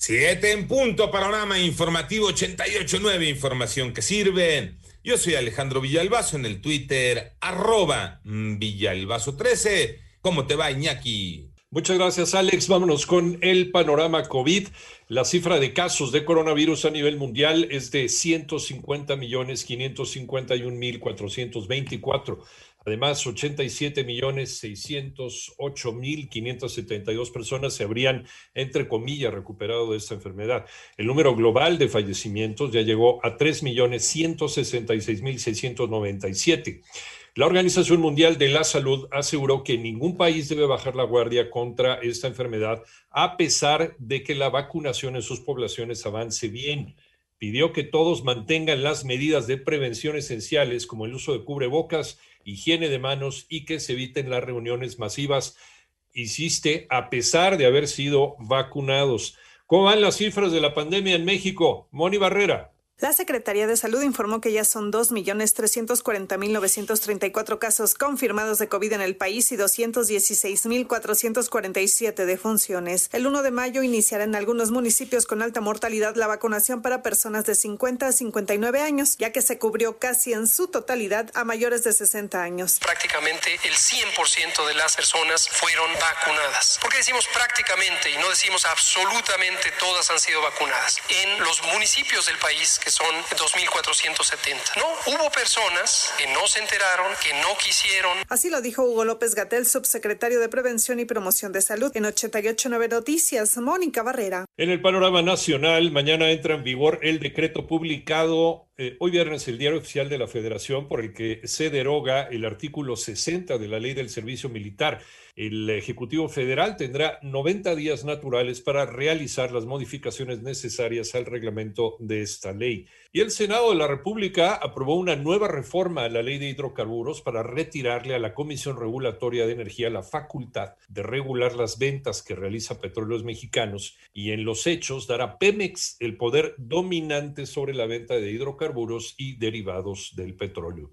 Siete en punto, panorama informativo 88.9, información que sirve. Yo soy Alejandro Villalbazo en el Twitter, arroba Villalbazo13. ¿Cómo te va, Iñaki? Muchas gracias, Alex. Vámonos con el panorama COVID. La cifra de casos de coronavirus a nivel mundial es de 150 millones 551 mil 424. Además, 87 millones 608 mil 572 personas se habrían, entre comillas, recuperado de esta enfermedad. El número global de fallecimientos ya llegó a 3 millones 166 mil 697. La Organización Mundial de la Salud aseguró que ningún país debe bajar la guardia contra esta enfermedad a pesar de que la vacunación en sus poblaciones avance bien. Pidió que todos mantengan las medidas de prevención esenciales como el uso de cubrebocas higiene de manos y que se eviten las reuniones masivas. Insiste, a pesar de haber sido vacunados. ¿Cómo van las cifras de la pandemia en México? Moni Barrera. La Secretaría de Salud informó que ya son 2.340.934 casos confirmados de COVID en el país y 216.447 defunciones. El 1 de mayo iniciará en algunos municipios con alta mortalidad la vacunación para personas de 50 a 59 años, ya que se cubrió casi en su totalidad a mayores de 60 años. Prácticamente el 100% de las personas fueron vacunadas. ¿Por qué decimos prácticamente y no decimos absolutamente todas han sido vacunadas? En los municipios del país que son 2.470. No, hubo personas que no se enteraron, que no quisieron. Así lo dijo Hugo López Gatel, subsecretario de Prevención y Promoción de Salud, en 889 Noticias, Mónica Barrera. En el panorama nacional, mañana entra en vigor el decreto publicado eh, hoy viernes el diario oficial de la Federación por el que se deroga el artículo 60 de la ley del servicio militar. El Ejecutivo Federal tendrá 90 días naturales para realizar las modificaciones necesarias al reglamento de esta ley. Y el Senado de la República aprobó una nueva reforma a la ley de hidrocarburos para retirarle a la Comisión Regulatoria de Energía la facultad de regular las ventas que realiza Petróleos Mexicanos y en los hechos dar a Pemex el poder dominante sobre la venta de hidrocarburos y derivados del petróleo.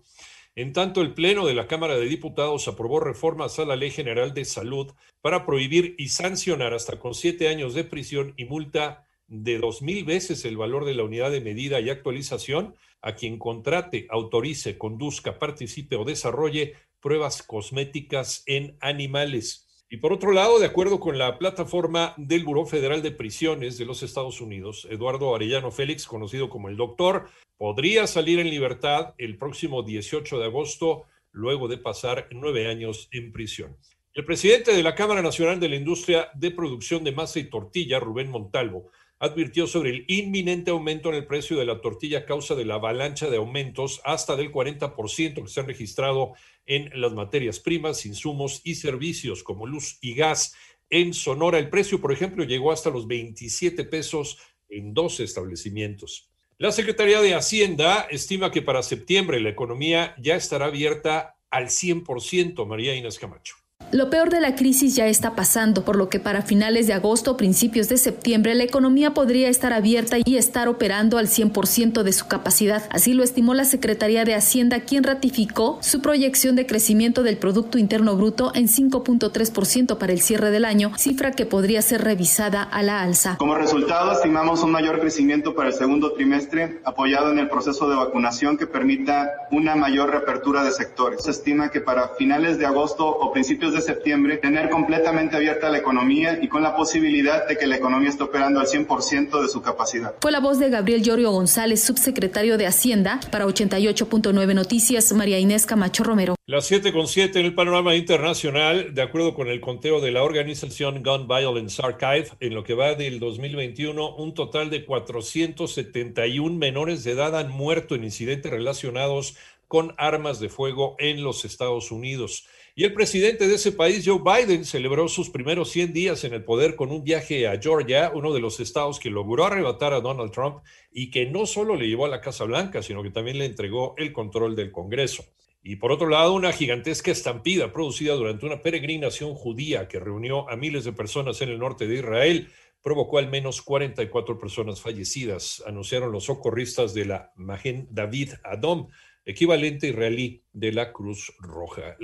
En tanto, el Pleno de la Cámara de Diputados aprobó reformas a la Ley General de Salud para prohibir y sancionar hasta con siete años de prisión y multa de dos mil veces el valor de la unidad de medida y actualización a quien contrate, autorice, conduzca, participe o desarrolle pruebas cosméticas en animales. Y por otro lado, de acuerdo con la plataforma del Buró Federal de Prisiones de los Estados Unidos, Eduardo Arellano Félix, conocido como el doctor, podría salir en libertad el próximo 18 de agosto, luego de pasar nueve años en prisión. El presidente de la Cámara Nacional de la Industria de Producción de Masa y Tortilla, Rubén Montalvo, advirtió sobre el inminente aumento en el precio de la tortilla a causa de la avalancha de aumentos hasta del 40% que se han registrado en las materias primas, insumos y servicios como luz y gas. En Sonora, el precio, por ejemplo, llegó hasta los 27 pesos en dos establecimientos. La Secretaría de Hacienda estima que para septiembre la economía ya estará abierta al 100%, María Inés Camacho. Lo peor de la crisis ya está pasando, por lo que para finales de agosto o principios de septiembre la economía podría estar abierta y estar operando al 100% de su capacidad. Así lo estimó la Secretaría de Hacienda, quien ratificó su proyección de crecimiento del Producto Interno Bruto en 5.3% para el cierre del año, cifra que podría ser revisada a la alza. Como resultado, estimamos un mayor crecimiento para el segundo trimestre, apoyado en el proceso de vacunación que permita una mayor reapertura de sectores. Se estima que para finales de agosto o principios de septiembre tener completamente abierta la economía y con la posibilidad de que la economía esté operando al 100% de su capacidad. Fue la voz de Gabriel Llorio González, subsecretario de Hacienda, para 88.9 Noticias, María Inés Camacho Romero. Las 7.7 en el panorama internacional, de acuerdo con el conteo de la organización Gun Violence Archive, en lo que va del 2021, un total de 471 menores de edad han muerto en incidentes relacionados con armas de fuego en los Estados Unidos. Y el presidente de ese país, Joe Biden, celebró sus primeros 100 días en el poder con un viaje a Georgia, uno de los estados que logró arrebatar a Donald Trump y que no solo le llevó a la Casa Blanca, sino que también le entregó el control del Congreso. Y por otro lado, una gigantesca estampida producida durante una peregrinación judía que reunió a miles de personas en el norte de Israel provocó al menos 44 personas fallecidas, anunciaron los socorristas de la Magen David Adom, equivalente israelí de la Cruz Roja.